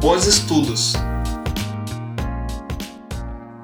Bons estudos!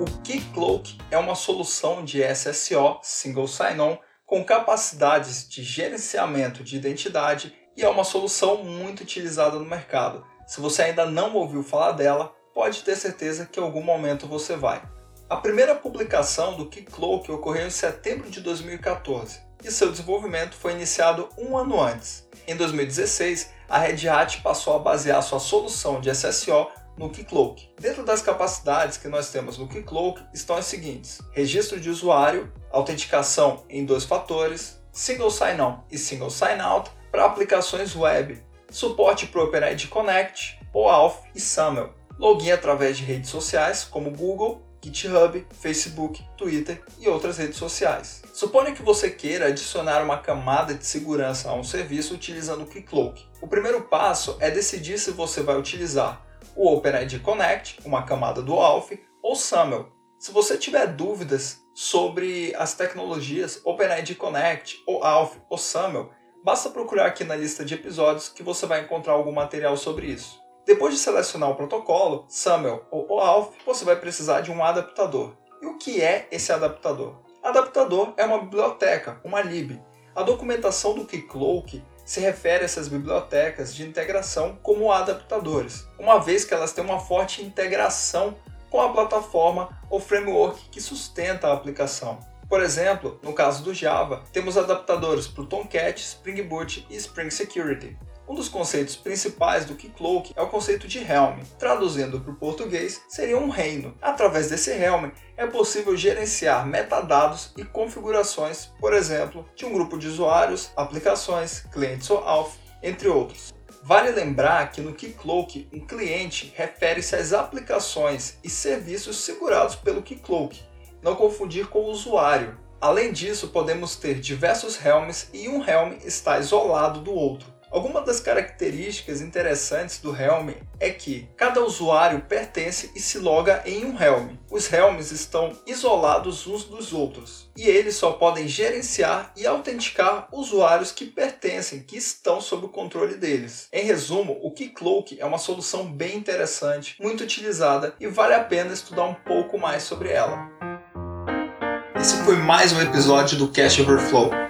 O Keycloak é uma solução de SSO, Single Sign-On, com capacidades de gerenciamento de identidade e é uma solução muito utilizada no mercado. Se você ainda não ouviu falar dela, pode ter certeza que em algum momento você vai. A primeira publicação do Keycloak ocorreu em setembro de 2014 e seu desenvolvimento foi iniciado um ano antes. Em 2016, a Red Hat passou a basear sua solução de SSO no Keycloak. Dentro das capacidades que nós temos no Keycloak estão as seguintes: registro de usuário, autenticação em dois fatores, single sign-on e single sign-out para aplicações web, suporte para o OpenID Connect, OAuth e SAML, login através de redes sociais como Google, GitHub, Facebook, Twitter e outras redes sociais. Suponha que você queira adicionar uma camada de segurança a um serviço utilizando o Keycloak. O primeiro passo é decidir se você vai utilizar o OpenID Connect, uma camada do ALF, ou SAML. Se você tiver dúvidas sobre as tecnologias OpenID Connect, ou ALF ou SAML, basta procurar aqui na lista de episódios que você vai encontrar algum material sobre isso. Depois de selecionar o protocolo, SAML ou OAuth, você vai precisar de um adaptador. E o que é esse adaptador? Adaptador é uma biblioteca, uma lib. A documentação do Keycloak se refere a essas bibliotecas de integração como adaptadores, uma vez que elas têm uma forte integração com a plataforma ou framework que sustenta a aplicação. Por exemplo, no caso do Java, temos adaptadores para o Tomcat, Spring Boot e Spring Security. Um dos conceitos principais do Keycloak é o conceito de Helm. Traduzindo para o português, seria um reino. Através desse Helm, é possível gerenciar metadados e configurações, por exemplo, de um grupo de usuários, aplicações, clientes ou auth, entre outros. Vale lembrar que no Keycloak, um cliente refere-se às aplicações e serviços segurados pelo Keycloak, não confundir com o usuário. Além disso, podemos ter diversos Helms e um Helm está isolado do outro. Algumas das características interessantes do Helm é que cada usuário pertence e se loga em um Helm. Os Helms estão isolados uns dos outros e eles só podem gerenciar e autenticar usuários que pertencem, que estão sob o controle deles. Em resumo, o Keycloak é uma solução bem interessante, muito utilizada e vale a pena estudar um pouco mais sobre ela. Esse foi mais um episódio do Cash Overflow.